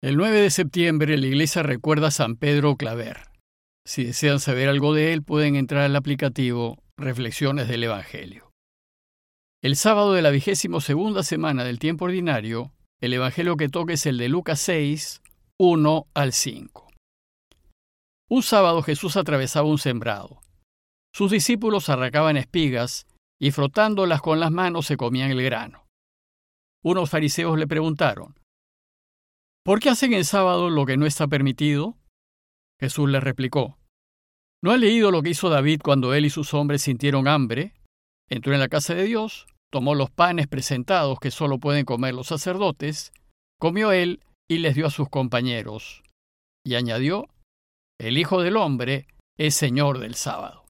El 9 de septiembre la iglesia recuerda a San Pedro Claver. Si desean saber algo de él, pueden entrar al aplicativo Reflexiones del Evangelio. El sábado de la vigésimo segunda semana del tiempo ordinario, el Evangelio que toca es el de Lucas 6, 1 al 5. Un sábado Jesús atravesaba un sembrado. Sus discípulos arrancaban espigas y frotándolas con las manos se comían el grano. Unos fariseos le preguntaron, ¿Por qué hacen en sábado lo que no está permitido? Jesús les replicó, ¿no ha leído lo que hizo David cuando él y sus hombres sintieron hambre? Entró en la casa de Dios, tomó los panes presentados que solo pueden comer los sacerdotes, comió él y les dio a sus compañeros. Y añadió, el Hijo del Hombre es Señor del sábado.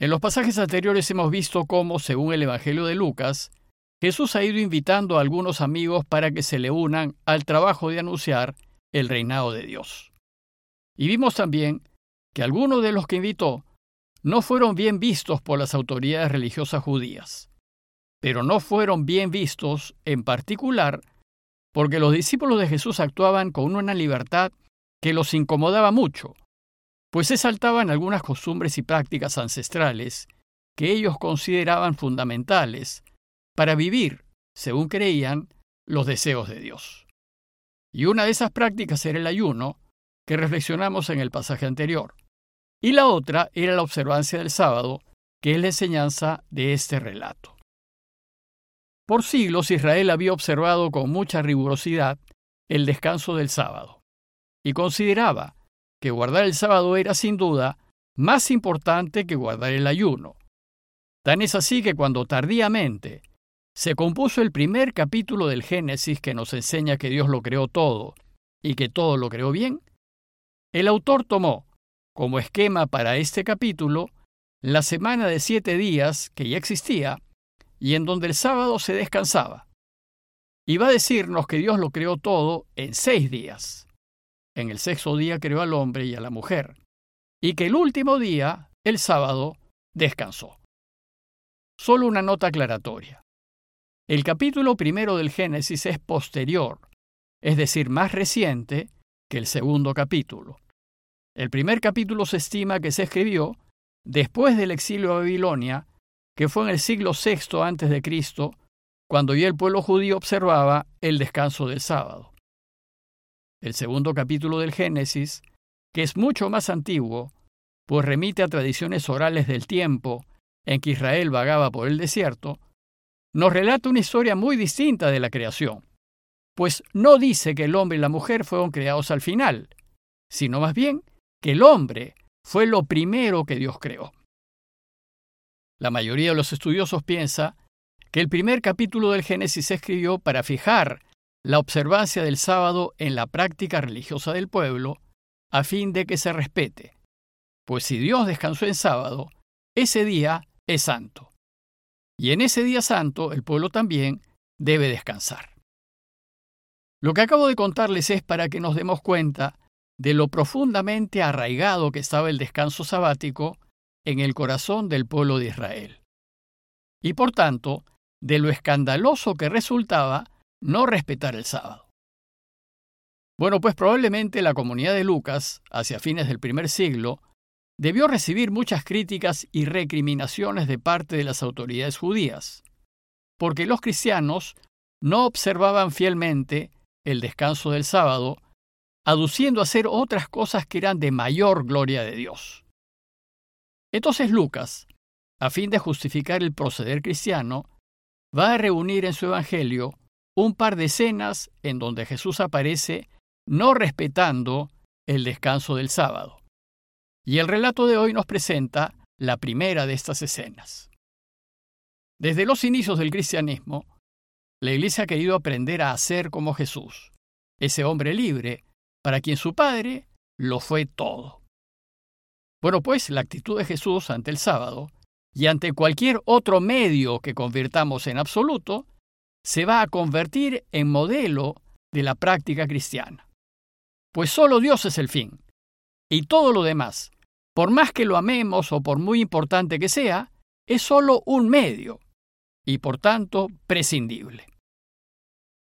En los pasajes anteriores hemos visto cómo, según el Evangelio de Lucas, Jesús ha ido invitando a algunos amigos para que se le unan al trabajo de anunciar el reinado de Dios. Y vimos también que algunos de los que invitó no fueron bien vistos por las autoridades religiosas judías, pero no fueron bien vistos en particular porque los discípulos de Jesús actuaban con una libertad que los incomodaba mucho, pues se saltaban algunas costumbres y prácticas ancestrales que ellos consideraban fundamentales para vivir, según creían, los deseos de Dios. Y una de esas prácticas era el ayuno, que reflexionamos en el pasaje anterior. Y la otra era la observancia del sábado, que es la enseñanza de este relato. Por siglos Israel había observado con mucha rigurosidad el descanso del sábado, y consideraba que guardar el sábado era sin duda más importante que guardar el ayuno. Tan es así que cuando tardíamente se compuso el primer capítulo del Génesis que nos enseña que Dios lo creó todo y que todo lo creó bien, el autor tomó como esquema para este capítulo la semana de siete días que ya existía y en donde el sábado se descansaba. Y va a decirnos que Dios lo creó todo en seis días. En el sexto día creó al hombre y a la mujer, y que el último día, el sábado, descansó. Solo una nota aclaratoria. El capítulo primero del Génesis es posterior, es decir, más reciente que el segundo capítulo. El primer capítulo se estima que se escribió después del exilio a Babilonia, que fue en el siglo VI antes de Cristo, cuando ya el pueblo judío observaba el descanso del sábado. El segundo capítulo del Génesis, que es mucho más antiguo, pues remite a tradiciones orales del tiempo en que Israel vagaba por el desierto, nos relata una historia muy distinta de la creación, pues no dice que el hombre y la mujer fueron creados al final, sino más bien que el hombre fue lo primero que Dios creó. La mayoría de los estudiosos piensa que el primer capítulo del Génesis se escribió para fijar la observancia del sábado en la práctica religiosa del pueblo, a fin de que se respete, pues si Dios descansó en sábado, ese día es santo y en ese día santo el pueblo también debe descansar. Lo que acabo de contarles es para que nos demos cuenta de lo profundamente arraigado que estaba el descanso sabático en el corazón del pueblo de Israel. Y por tanto, de lo escandaloso que resultaba no respetar el sábado. Bueno, pues probablemente la comunidad de Lucas, hacia fines del primer siglo, debió recibir muchas críticas y recriminaciones de parte de las autoridades judías, porque los cristianos no observaban fielmente el descanso del sábado, aduciendo a hacer otras cosas que eran de mayor gloria de Dios. Entonces Lucas, a fin de justificar el proceder cristiano, va a reunir en su Evangelio un par de escenas en donde Jesús aparece no respetando el descanso del sábado. Y el relato de hoy nos presenta la primera de estas escenas. Desde los inicios del cristianismo, la Iglesia ha querido aprender a hacer como Jesús, ese hombre libre, para quien su Padre lo fue todo. Bueno, pues la actitud de Jesús ante el sábado y ante cualquier otro medio que convirtamos en absoluto, se va a convertir en modelo de la práctica cristiana. Pues solo Dios es el fin, y todo lo demás, por más que lo amemos o por muy importante que sea, es solo un medio y por tanto prescindible.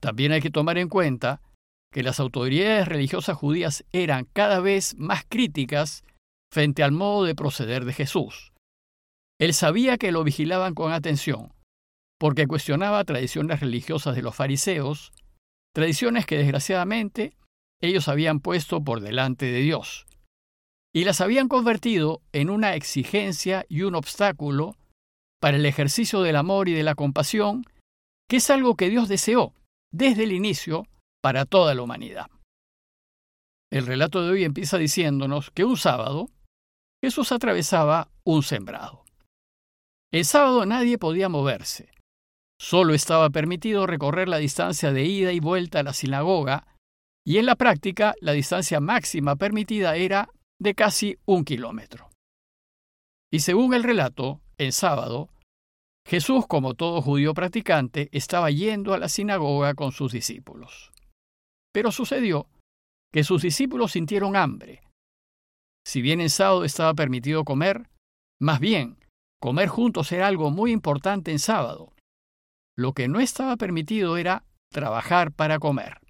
También hay que tomar en cuenta que las autoridades religiosas judías eran cada vez más críticas frente al modo de proceder de Jesús. Él sabía que lo vigilaban con atención, porque cuestionaba tradiciones religiosas de los fariseos, tradiciones que desgraciadamente ellos habían puesto por delante de Dios, y las habían convertido en una exigencia y un obstáculo para el ejercicio del amor y de la compasión, que es algo que Dios deseó desde el inicio para toda la humanidad. El relato de hoy empieza diciéndonos que un sábado Jesús atravesaba un sembrado. El sábado nadie podía moverse. Solo estaba permitido recorrer la distancia de ida y vuelta a la sinagoga, y en la práctica la distancia máxima permitida era de casi un kilómetro. Y según el relato, en sábado, Jesús, como todo judío practicante, estaba yendo a la sinagoga con sus discípulos. Pero sucedió que sus discípulos sintieron hambre. Si bien en sábado estaba permitido comer, más bien, comer juntos era algo muy importante en sábado. Lo que no estaba permitido era trabajar para comer.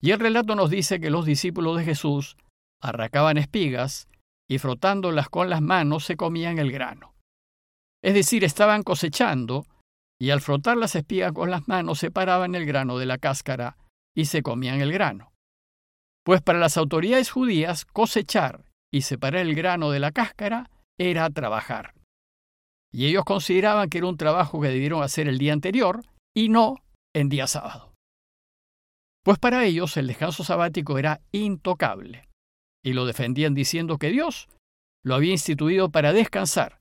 Y el relato nos dice que los discípulos de Jesús arracaban espigas y frotándolas con las manos se comían el grano. Es decir, estaban cosechando y al frotar las espigas con las manos separaban el grano de la cáscara y se comían el grano. Pues para las autoridades judías cosechar y separar el grano de la cáscara era trabajar. Y ellos consideraban que era un trabajo que debieron hacer el día anterior y no en día sábado. Pues para ellos el descanso sabático era intocable y lo defendían diciendo que Dios lo había instituido para descansar,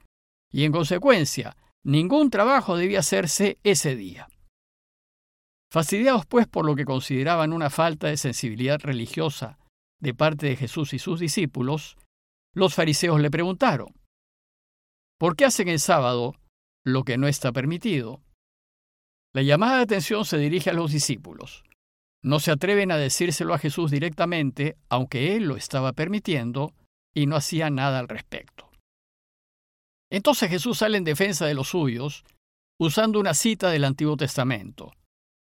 y en consecuencia ningún trabajo debía hacerse ese día. Fastidiados pues por lo que consideraban una falta de sensibilidad religiosa de parte de Jesús y sus discípulos, los fariseos le preguntaron, ¿por qué hacen el sábado lo que no está permitido? La llamada de atención se dirige a los discípulos, no se atreven a decírselo a Jesús directamente, aunque Él lo estaba permitiendo, y no hacía nada al respecto. Entonces Jesús sale en defensa de los suyos, usando una cita del Antiguo Testamento,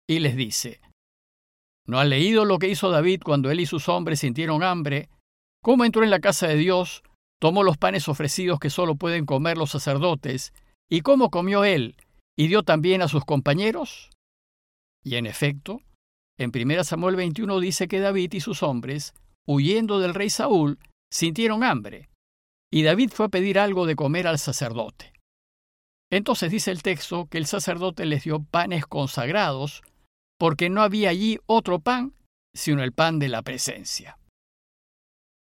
y les dice, ¿no han leído lo que hizo David cuando él y sus hombres sintieron hambre? ¿Cómo entró en la casa de Dios, tomó los panes ofrecidos que solo pueden comer los sacerdotes, y cómo comió él, y dio también a sus compañeros? Y en efecto, en 1 Samuel 21 dice que David y sus hombres, huyendo del rey Saúl, sintieron hambre, y David fue a pedir algo de comer al sacerdote. Entonces dice el texto que el sacerdote les dio panes consagrados, porque no había allí otro pan sino el pan de la presencia.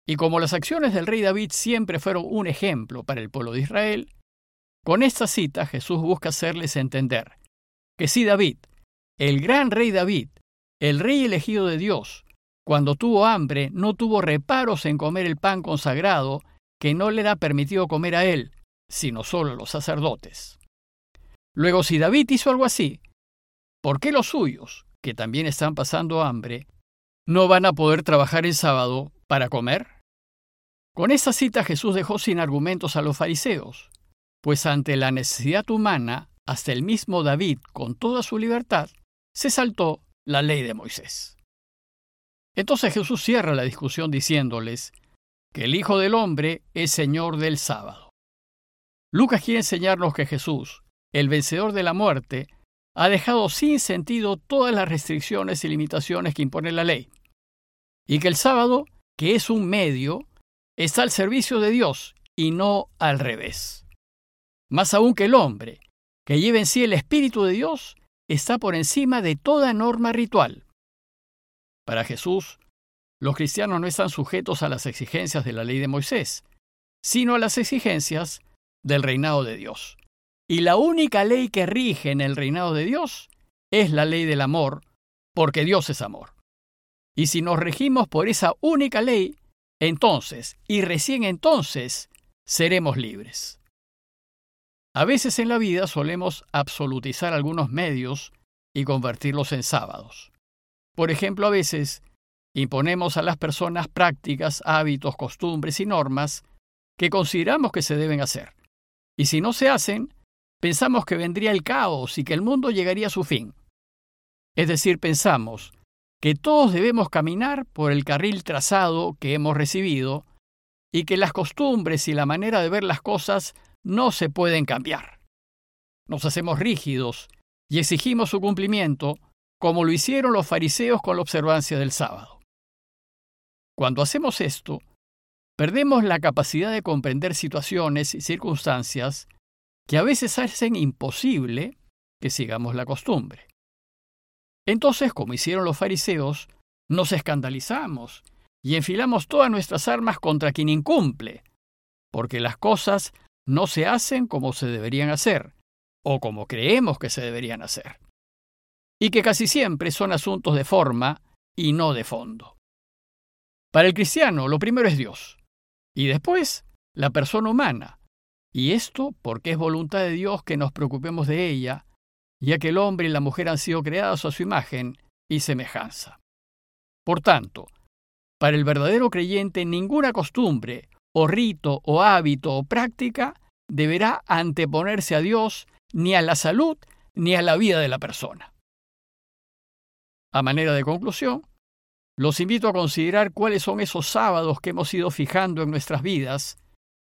Y como las acciones del rey David siempre fueron un ejemplo para el pueblo de Israel, con esta cita Jesús busca hacerles entender que si David, el gran rey David, el rey elegido de Dios, cuando tuvo hambre, no tuvo reparos en comer el pan consagrado que no le era permitido comer a él, sino solo a los sacerdotes. Luego, si David hizo algo así, ¿por qué los suyos, que también están pasando hambre, no van a poder trabajar el sábado para comer? Con esta cita Jesús dejó sin argumentos a los fariseos, pues ante la necesidad humana, hasta el mismo David, con toda su libertad, se saltó la ley de Moisés. Entonces Jesús cierra la discusión diciéndoles que el Hijo del Hombre es Señor del sábado. Lucas quiere enseñarnos que Jesús, el vencedor de la muerte, ha dejado sin sentido todas las restricciones y limitaciones que impone la ley, y que el sábado, que es un medio, está al servicio de Dios y no al revés. Más aún que el hombre, que lleva en sí el Espíritu de Dios, está por encima de toda norma ritual. Para Jesús, los cristianos no están sujetos a las exigencias de la ley de Moisés, sino a las exigencias del reinado de Dios. Y la única ley que rige en el reinado de Dios es la ley del amor, porque Dios es amor. Y si nos regimos por esa única ley, entonces, y recién entonces, seremos libres. A veces en la vida solemos absolutizar algunos medios y convertirlos en sábados. Por ejemplo, a veces imponemos a las personas prácticas, hábitos, costumbres y normas que consideramos que se deben hacer. Y si no se hacen, pensamos que vendría el caos y que el mundo llegaría a su fin. Es decir, pensamos que todos debemos caminar por el carril trazado que hemos recibido y que las costumbres y la manera de ver las cosas no se pueden cambiar. Nos hacemos rígidos y exigimos su cumplimiento como lo hicieron los fariseos con la observancia del sábado. Cuando hacemos esto, perdemos la capacidad de comprender situaciones y circunstancias que a veces hacen imposible que sigamos la costumbre. Entonces, como hicieron los fariseos, nos escandalizamos y enfilamos todas nuestras armas contra quien incumple, porque las cosas no se hacen como se deberían hacer, o como creemos que se deberían hacer, y que casi siempre son asuntos de forma y no de fondo. Para el cristiano, lo primero es Dios, y después la persona humana, y esto porque es voluntad de Dios que nos preocupemos de ella, ya que el hombre y la mujer han sido creados a su imagen y semejanza. Por tanto, para el verdadero creyente ninguna costumbre, o rito, o hábito, o práctica deberá anteponerse a Dios, ni a la salud, ni a la vida de la persona. A manera de conclusión, los invito a considerar cuáles son esos sábados que hemos ido fijando en nuestras vidas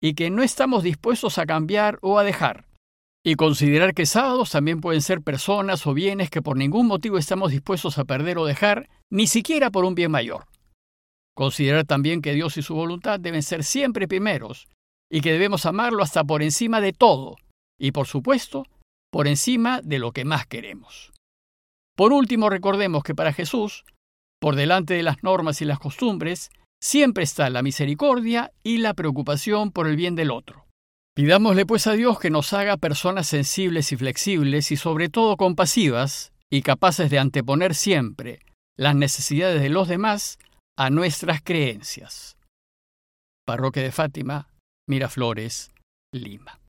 y que no estamos dispuestos a cambiar o a dejar. Y considerar que sábados también pueden ser personas o bienes que por ningún motivo estamos dispuestos a perder o dejar, ni siquiera por un bien mayor. Considerar también que Dios y su voluntad deben ser siempre primeros y que debemos amarlo hasta por encima de todo y, por supuesto, por encima de lo que más queremos. Por último, recordemos que para Jesús, por delante de las normas y las costumbres, siempre está la misericordia y la preocupación por el bien del otro. Pidámosle pues a Dios que nos haga personas sensibles y flexibles y sobre todo compasivas y capaces de anteponer siempre las necesidades de los demás a nuestras creencias. Parroquia de Fátima, Miraflores, Lima.